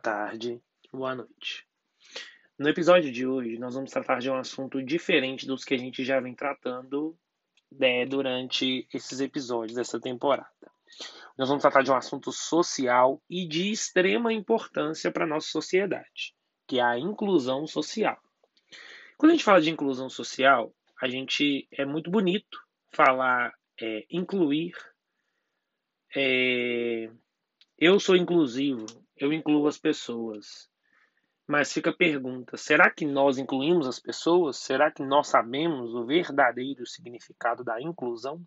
tarde, boa noite. No episódio de hoje, nós vamos tratar de um assunto diferente dos que a gente já vem tratando né, durante esses episódios dessa temporada. Nós vamos tratar de um assunto social e de extrema importância para a nossa sociedade, que é a inclusão social. Quando a gente fala de inclusão social, a gente é muito bonito falar é, incluir. É, eu sou inclusivo, eu incluo as pessoas. Mas fica a pergunta: será que nós incluímos as pessoas? Será que nós sabemos o verdadeiro significado da inclusão?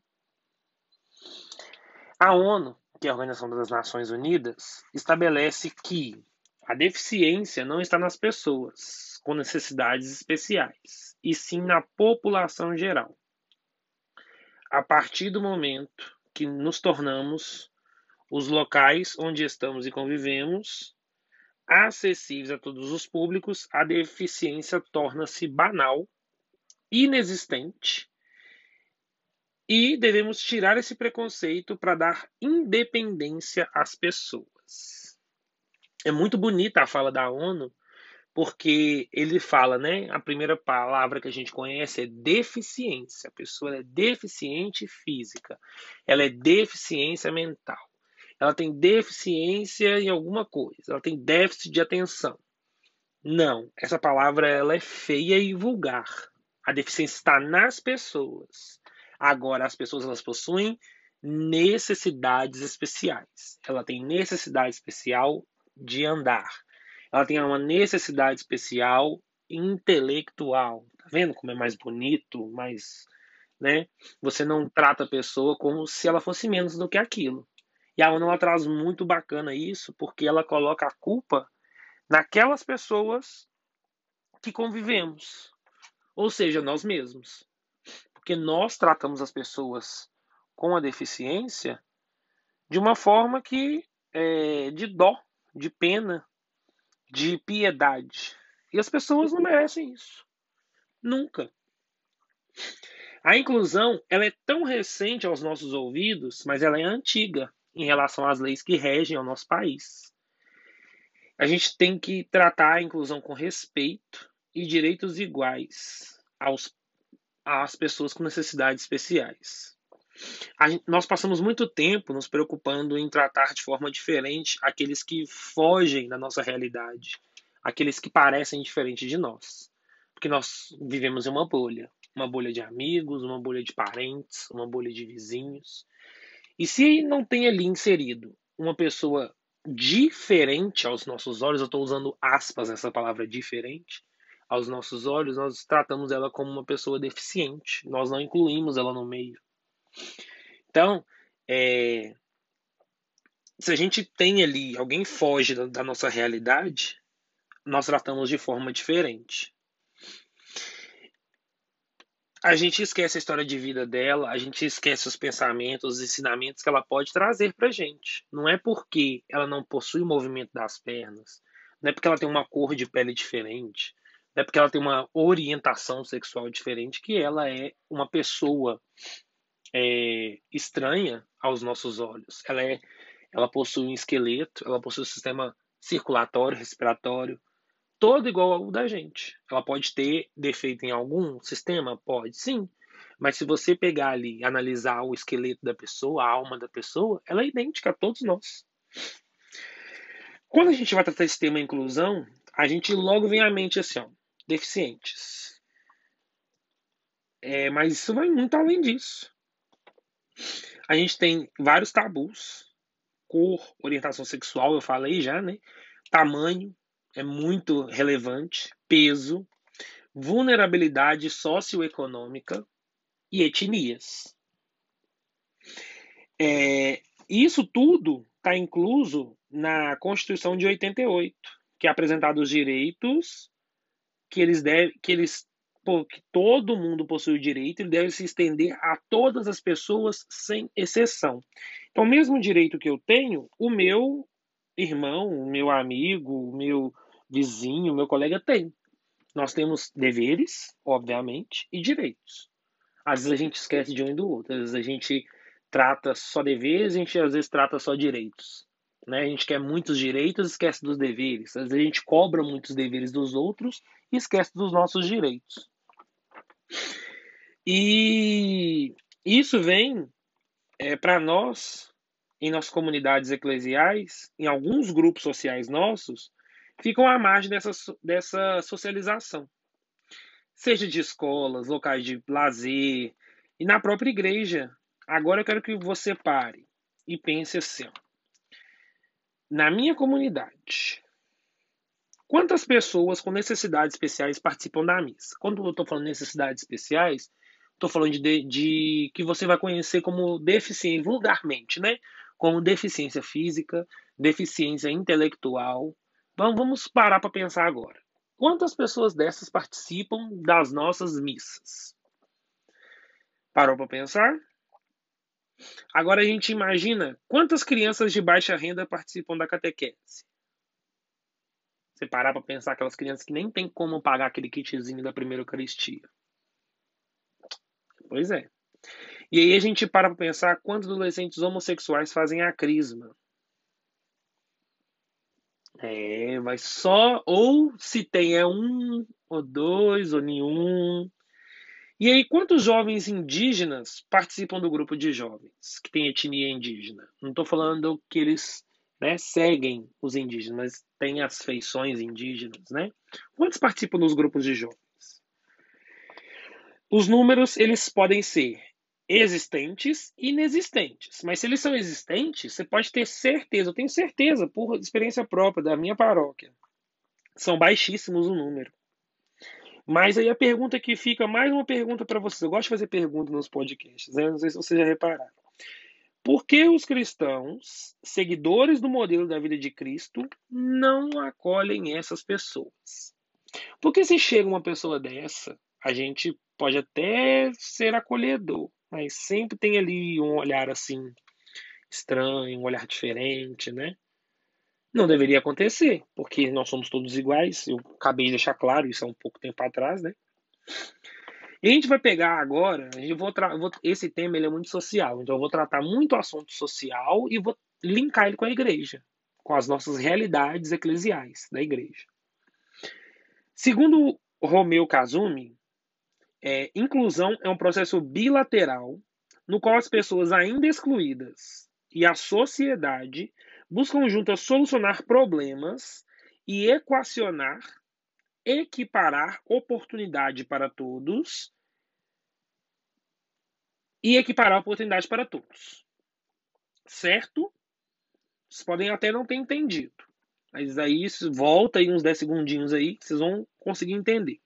A ONU, que é a Organização das Nações Unidas, estabelece que a deficiência não está nas pessoas com necessidades especiais, e sim na população geral. A partir do momento que nos tornamos os locais onde estamos e convivemos acessíveis a todos os públicos, a deficiência torna-se banal, inexistente, e devemos tirar esse preconceito para dar independência às pessoas. É muito bonita a fala da ONU, porque ele fala, né? A primeira palavra que a gente conhece é deficiência. A pessoa é deficiente física, ela é deficiência mental ela tem deficiência em alguma coisa, ela tem déficit de atenção. Não, essa palavra ela é feia e vulgar. A deficiência está nas pessoas. Agora, as pessoas elas possuem necessidades especiais. Ela tem necessidade especial de andar. Ela tem uma necessidade especial intelectual. Tá vendo como é mais bonito, mais, né? Você não trata a pessoa como se ela fosse menos do que aquilo. E a ONU traz muito bacana isso, porque ela coloca a culpa naquelas pessoas que convivemos, ou seja, nós mesmos. Porque nós tratamos as pessoas com a deficiência de uma forma que é, de dó, de pena, de piedade. E as pessoas não merecem isso. Nunca. A inclusão ela é tão recente aos nossos ouvidos, mas ela é antiga em relação às leis que regem o nosso país. A gente tem que tratar a inclusão com respeito e direitos iguais aos, às pessoas com necessidades especiais. Gente, nós passamos muito tempo nos preocupando em tratar de forma diferente aqueles que fogem da nossa realidade, aqueles que parecem diferentes de nós. Porque nós vivemos em uma bolha uma bolha de amigos, uma bolha de parentes, uma bolha de vizinhos. E se não tem ali inserido uma pessoa diferente aos nossos olhos, eu estou usando aspas essa palavra diferente, aos nossos olhos, nós tratamos ela como uma pessoa deficiente, nós não incluímos ela no meio. Então, é, se a gente tem ali, alguém foge da, da nossa realidade, nós tratamos de forma diferente a gente esquece a história de vida dela, a gente esquece os pensamentos, os ensinamentos que ela pode trazer pra gente. Não é porque ela não possui o movimento das pernas, não é porque ela tem uma cor de pele diferente, não é porque ela tem uma orientação sexual diferente que ela é uma pessoa é, estranha aos nossos olhos. Ela é, ela possui um esqueleto, ela possui um sistema circulatório, respiratório, todo igual ao da gente. Ela pode ter defeito em algum sistema? Pode sim. Mas se você pegar ali analisar o esqueleto da pessoa, a alma da pessoa, ela é idêntica a todos nós. Quando a gente vai tratar esse tema inclusão, a gente logo vem à mente assim, ó, deficientes. É, mas isso vai muito além disso. A gente tem vários tabus. Cor, orientação sexual, eu falei já, né? Tamanho, é muito relevante, peso, vulnerabilidade socioeconômica e etnias. É, isso tudo está incluso na Constituição de 88, que é apresentado os direitos que eles devem, que eles que todo mundo possui o direito, ele deve se estender a todas as pessoas sem exceção. Então, o mesmo direito que eu tenho, o meu irmão, o meu amigo, o meu vizinho, meu colega tem. Nós temos deveres, obviamente, e direitos. Às vezes a gente esquece de um e do outro. Às vezes a gente trata só deveres, a gente às vezes trata só direitos. Né? A gente quer muitos direitos, esquece dos deveres. Às vezes a gente cobra muitos deveres dos outros e esquece dos nossos direitos. E isso vem é, para nós, em nossas comunidades eclesiais, em alguns grupos sociais nossos, ficam à margem dessa, dessa socialização. Seja de escolas, locais de lazer e na própria igreja. Agora eu quero que você pare e pense assim. Na minha comunidade, quantas pessoas com necessidades especiais participam da missa? Quando eu estou falando necessidades especiais, estou falando de, de, que você vai conhecer como deficiência, vulgarmente, né? Como deficiência física, deficiência intelectual. Então, vamos parar para pensar agora. Quantas pessoas dessas participam das nossas missas? Parou para pensar? Agora a gente imagina quantas crianças de baixa renda participam da catequese. Você parar para pensar aquelas crianças que nem tem como pagar aquele kitzinho da primeira Eucaristia. Pois é. E aí a gente para para pensar quantos adolescentes homossexuais fazem a crisma. É, mas só, ou se tem é um, ou dois, ou nenhum. E aí, quantos jovens indígenas participam do grupo de jovens que tem etnia indígena? Não estou falando que eles né, seguem os indígenas, mas têm as feições indígenas, né? Quantos participam dos grupos de jovens? Os números, eles podem ser existentes e inexistentes. Mas se eles são existentes, você pode ter certeza, eu tenho certeza, por experiência própria da minha paróquia, são baixíssimos o número. Mas aí a pergunta que fica, mais uma pergunta para vocês. Eu gosto de fazer perguntas nos podcasts, né? não sei se vocês já repararam. Por que os cristãos, seguidores do modelo da vida de Cristo, não acolhem essas pessoas? Porque se chega uma pessoa dessa, a gente pode até ser acolhedor, mas sempre tem ali um olhar assim estranho, um olhar diferente, né? Não deveria acontecer, porque nós somos todos iguais. Eu acabei de deixar claro isso há um pouco tempo atrás, né? E a gente vai pegar agora, eu vou, vou esse tema ele é muito social, então eu vou tratar muito o assunto social e vou linkar ele com a igreja, com as nossas realidades eclesiais da igreja. Segundo Romeu Kazumi, é, inclusão é um processo bilateral no qual as pessoas ainda excluídas e a sociedade buscam juntas solucionar problemas e equacionar, equiparar oportunidade para todos e equiparar oportunidade para todos. Certo? Vocês podem até não ter entendido. Mas aí volta aí uns 10 segundinhos aí que vocês vão conseguir entender.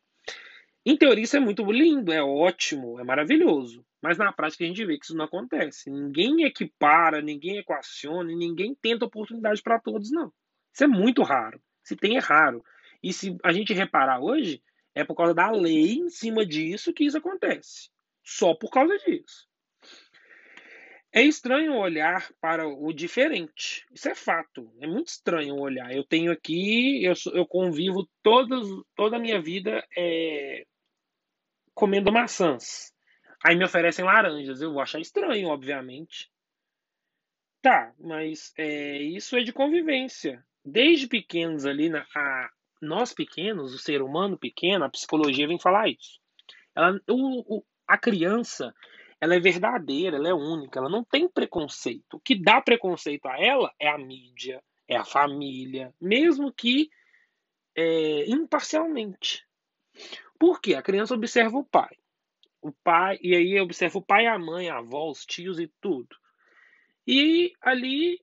Em teoria isso é muito lindo, é ótimo, é maravilhoso. Mas na prática a gente vê que isso não acontece. Ninguém equipara, ninguém equaciona, ninguém tenta oportunidade para todos, não. Isso é muito raro. Se tem, é raro. E se a gente reparar hoje, é por causa da lei em cima disso que isso acontece. Só por causa disso. É estranho olhar para o diferente. Isso é fato. É muito estranho olhar. Eu tenho aqui, eu, eu convivo todas, toda a minha vida é, comendo maçãs. Aí me oferecem laranjas. Eu vou achar estranho, obviamente. Tá, mas é, isso é de convivência. Desde pequenos ali, na, a, nós pequenos, o ser humano pequeno, a psicologia vem falar isso. Ela, o, o, a criança, ela é verdadeira, ela é única, ela não tem preconceito. O que dá preconceito a ela é a mídia, é a família, mesmo que é, imparcialmente. Por quê? A criança observa o pai. O pai, e aí observa o pai, a mãe, a avó, os tios e tudo. E ali,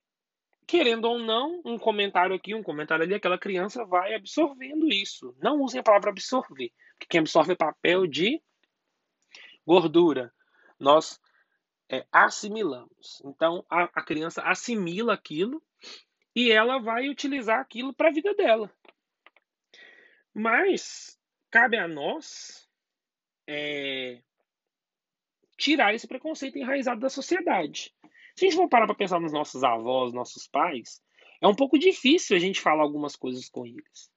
querendo ou não, um comentário aqui, um comentário ali, aquela criança vai absorvendo isso. Não usem a palavra absorver, porque quem absorve é papel de gordura. Nós é, assimilamos. Então, a, a criança assimila aquilo e ela vai utilizar aquilo para a vida dela. Mas cabe a nós é, tirar esse preconceito enraizado da sociedade. Se a gente for parar para pensar nos nossos avós, nossos pais, é um pouco difícil a gente falar algumas coisas com eles.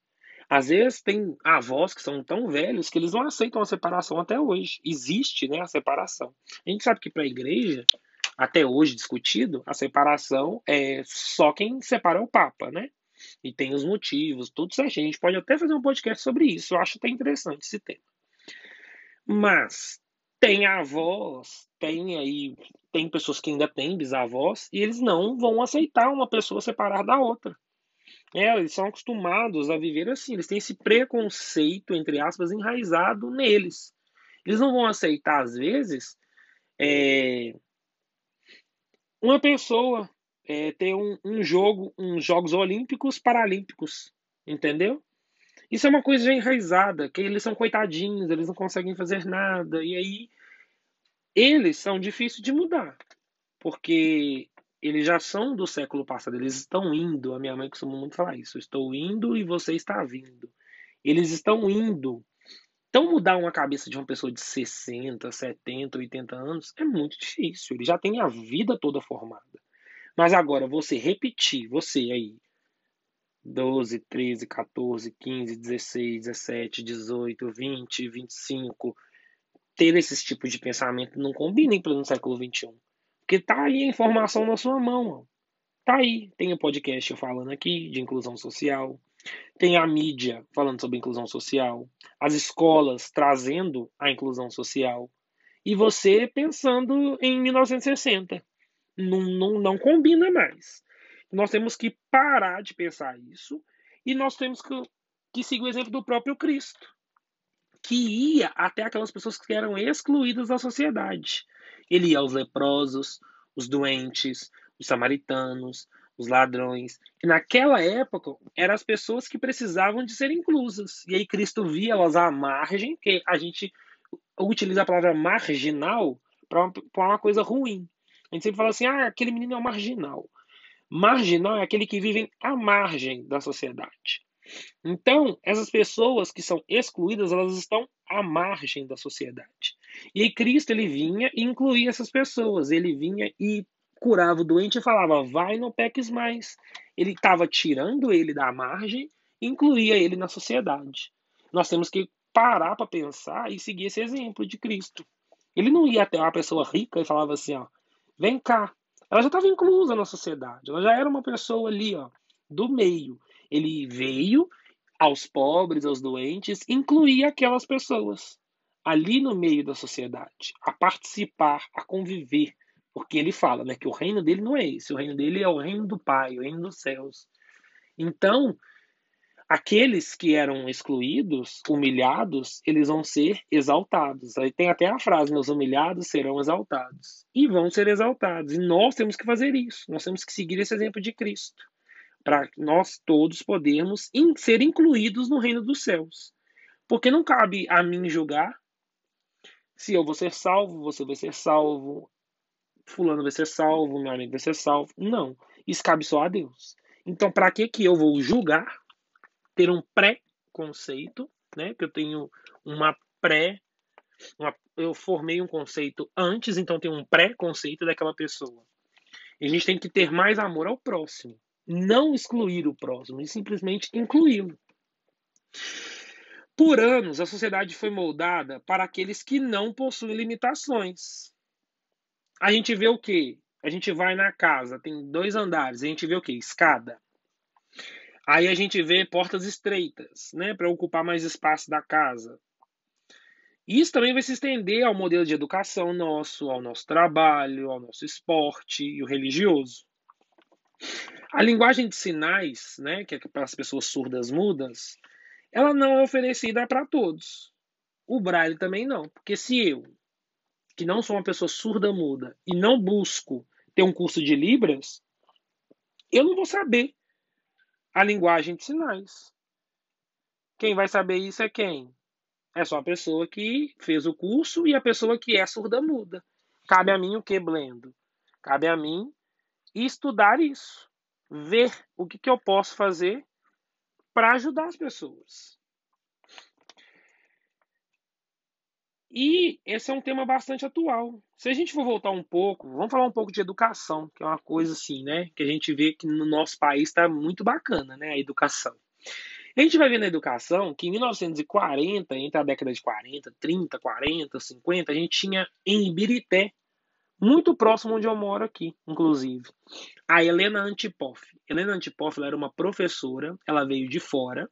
Às vezes tem avós que são tão velhos que eles não aceitam a separação até hoje. Existe né, a separação. A gente sabe que para a igreja até hoje discutido, a separação é só quem separa é o Papa, né? E tem os motivos, tudo certinho. A gente pode até fazer um podcast sobre isso. Eu acho até interessante esse tema. Mas tem avós, tem aí, tem pessoas que ainda têm bisavós, e eles não vão aceitar uma pessoa separar da outra. É, eles são acostumados a viver assim, eles têm esse preconceito, entre aspas, enraizado neles. Eles não vão aceitar, às vezes, é, uma pessoa é, ter um, um jogo, uns Jogos Olímpicos Paralímpicos, entendeu? Isso é uma coisa já enraizada, que eles são coitadinhos, eles não conseguem fazer nada, e aí eles são difíceis de mudar, porque eles já são do século passado, eles estão indo. A minha mãe costuma muito falar isso: estou indo e você está vindo. Eles estão indo. Então, mudar uma cabeça de uma pessoa de 60, 70, 80 anos é muito difícil. Ele já tem a vida toda formada. Mas agora, você repetir, você aí, 12, 13, 14, 15, 16, 17, 18, 20, 25, ter esses tipos de pensamento não combina em pleno século XXI. Porque tá aí a informação na sua mão. Ó. Tá aí. Tem o podcast falando aqui de inclusão social. Tem a mídia falando sobre inclusão social. As escolas trazendo a inclusão social. E você pensando em 1960. Não, não, não combina mais. Nós temos que parar de pensar isso. E nós temos que, que seguir o exemplo do próprio Cristo que ia até aquelas pessoas que eram excluídas da sociedade. Ele ia aos leprosos, os doentes, os samaritanos, os ladrões. E naquela época, eram as pessoas que precisavam de ser inclusas. E aí Cristo via elas à margem, que a gente utiliza a palavra marginal para uma, uma coisa ruim. A gente sempre fala assim, ah, aquele menino é um marginal. Marginal é aquele que vive à margem da sociedade. Então, essas pessoas que são excluídas, elas estão à margem da sociedade. E Cristo ele vinha e incluía essas pessoas. Ele vinha e curava o doente e falava: "Vai, não peques mais". Ele estava tirando ele da margem incluía ele na sociedade. Nós temos que parar para pensar e seguir esse exemplo de Cristo. Ele não ia até uma pessoa rica e falava assim, ó, vem cá. Ela já estava inclusa na sociedade. Ela já era uma pessoa ali, ó, do meio. Ele veio aos pobres, aos doentes, incluir aquelas pessoas ali no meio da sociedade, a participar, a conviver, porque ele fala, né, que o reino dele não é esse, o reino dele é o reino do Pai, o reino dos céus. Então, aqueles que eram excluídos, humilhados, eles vão ser exaltados. Aí tem até a frase, os humilhados serão exaltados. E vão ser exaltados. E nós temos que fazer isso. Nós temos que seguir esse exemplo de Cristo para nós todos podermos ser incluídos no reino dos céus. Porque não cabe a mim julgar se eu vou ser salvo, você vai ser salvo, fulano vai ser salvo, meu amigo vai ser salvo. Não, isso cabe só a Deus. Então, para que que eu vou julgar, ter um pré-conceito, né? Que eu tenho uma pré uma, eu formei um conceito antes, então tenho um pré-conceito daquela pessoa. E a gente tem que ter mais amor ao próximo não excluir o próximo, e simplesmente incluí-lo. Por anos, a sociedade foi moldada para aqueles que não possuem limitações. A gente vê o quê? A gente vai na casa, tem dois andares, a gente vê o quê? Escada. Aí a gente vê portas estreitas, né, para ocupar mais espaço da casa. Isso também vai se estender ao modelo de educação nosso, ao nosso trabalho, ao nosso esporte e o religioso. A linguagem de sinais, né, que é para as pessoas surdas mudas, ela não é oferecida para todos. O braille também não, porque se eu, que não sou uma pessoa surda muda e não busco ter um curso de libras, eu não vou saber a linguagem de sinais. Quem vai saber isso é quem? É só a pessoa que fez o curso e a pessoa que é surda muda. Cabe a mim o que, Blendo? Cabe a mim estudar isso ver o que, que eu posso fazer para ajudar as pessoas. E esse é um tema bastante atual. Se a gente for voltar um pouco, vamos falar um pouco de educação, que é uma coisa assim, né? Que a gente vê que no nosso país está muito bacana, né? A educação. A gente vai ver na educação que em 1940, entre a década de 40, 30, 40, 50, a gente tinha em Ibirité muito próximo onde eu moro aqui, inclusive. A Helena Antipoff. Helena Antipoff era uma professora, ela veio de fora,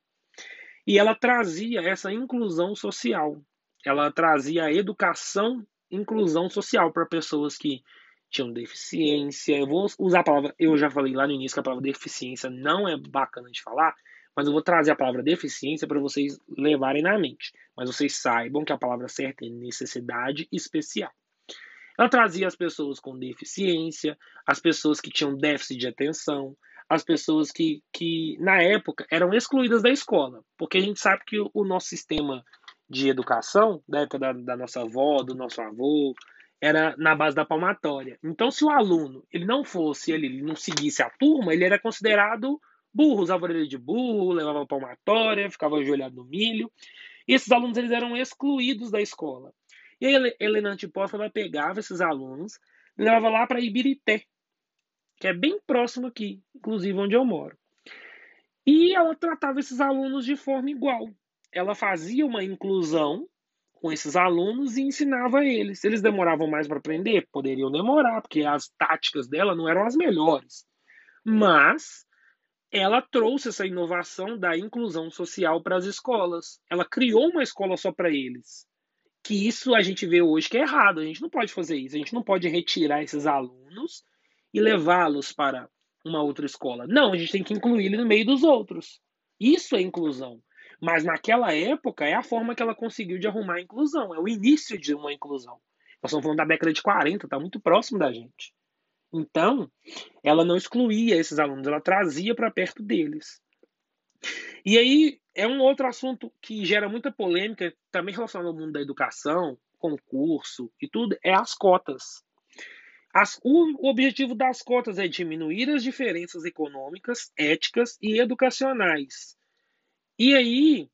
e ela trazia essa inclusão social. Ela trazia educação, inclusão social para pessoas que tinham deficiência. Eu vou usar a palavra, eu já falei lá no início que a palavra deficiência não é bacana de falar, mas eu vou trazer a palavra deficiência para vocês levarem na mente. Mas vocês saibam que a palavra certa é necessidade especial. Ela trazia as pessoas com deficiência, as pessoas que tinham déficit de atenção, as pessoas que, que na época eram excluídas da escola, porque a gente sabe que o, nosso sistema de educação, da época da, da nossa avó, do nosso avô, era na base da palmatória. Então, se o aluno ele não fosse, ele, não seguisse a turma, ele era considerado burro, usava orelha de burro, levava palmatória, ficava ajoelhado no milho. E esses alunos eles eram excluídos da escola. E a Helena Antipoff ela pegava esses alunos e levava lá para Ibirité, que é bem próximo aqui, inclusive onde eu moro. E ela tratava esses alunos de forma igual. Ela fazia uma inclusão com esses alunos e ensinava eles. Eles demoravam mais para aprender? Poderiam demorar, porque as táticas dela não eram as melhores. Mas ela trouxe essa inovação da inclusão social para as escolas. Ela criou uma escola só para eles. Que isso a gente vê hoje que é errado. A gente não pode fazer isso. A gente não pode retirar esses alunos e levá-los para uma outra escola. Não, a gente tem que incluir ele no meio dos outros. Isso é inclusão. Mas naquela época é a forma que ela conseguiu de arrumar a inclusão. É o início de uma inclusão. Nós estamos falando da década de 40, está muito próximo da gente. Então, ela não excluía esses alunos, ela trazia para perto deles. E aí é um outro assunto que gera muita polêmica, também relacionado ao mundo da educação, concurso e tudo, é as cotas. As, o, o objetivo das cotas é diminuir as diferenças econômicas, éticas e educacionais. E aí,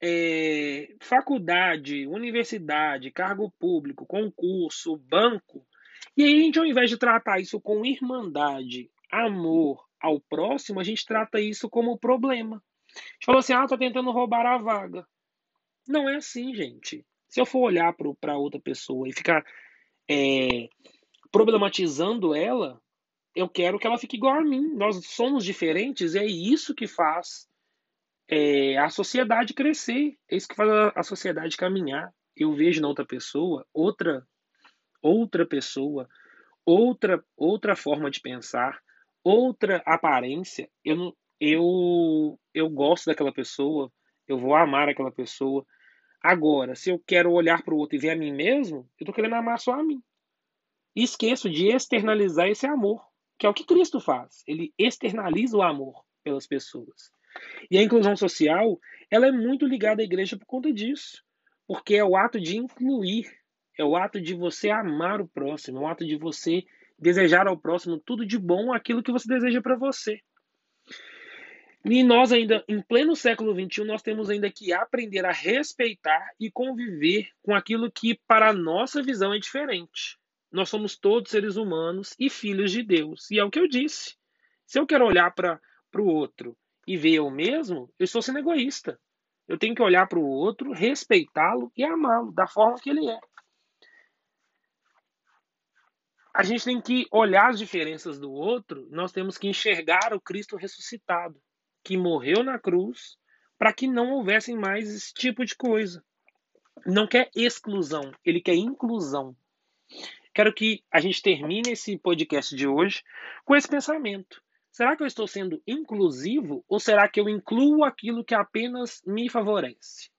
é, faculdade, universidade, cargo público, concurso, banco. E aí, a gente, ao invés de tratar isso com irmandade, amor ao próximo, a gente trata isso como problema. A gente falou assim: ah, tá tentando roubar a vaga. Não é assim, gente. Se eu for olhar para outra pessoa e ficar é, problematizando ela, eu quero que ela fique igual a mim. Nós somos diferentes é isso que faz é, a sociedade crescer, é isso que faz a, a sociedade caminhar. Eu vejo na outra pessoa outra outra pessoa, outra outra forma de pensar, outra aparência. Eu eu eu gosto daquela pessoa, eu vou amar aquela pessoa. Agora, se eu quero olhar para o outro e ver a mim mesmo, eu estou querendo amar só a mim. E esqueço de externalizar esse amor, que é o que Cristo faz. Ele externaliza o amor pelas pessoas. E a inclusão social, ela é muito ligada à igreja por conta disso. Porque é o ato de incluir, é o ato de você amar o próximo, é o ato de você desejar ao próximo tudo de bom, aquilo que você deseja para você. E nós ainda, em pleno século XXI, nós temos ainda que aprender a respeitar e conviver com aquilo que, para a nossa visão, é diferente. Nós somos todos seres humanos e filhos de Deus. E é o que eu disse. Se eu quero olhar para o outro e ver eu mesmo, eu estou sendo egoísta. Eu tenho que olhar para o outro, respeitá-lo e amá-lo da forma que ele é. A gente tem que olhar as diferenças do outro, nós temos que enxergar o Cristo ressuscitado, que morreu na cruz para que não houvesse mais esse tipo de coisa. Não quer exclusão, ele quer inclusão. Quero que a gente termine esse podcast de hoje com esse pensamento. Será que eu estou sendo inclusivo ou será que eu incluo aquilo que apenas me favorece?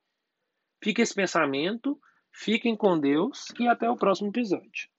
Fica esse pensamento, fiquem com Deus e até o próximo episódio.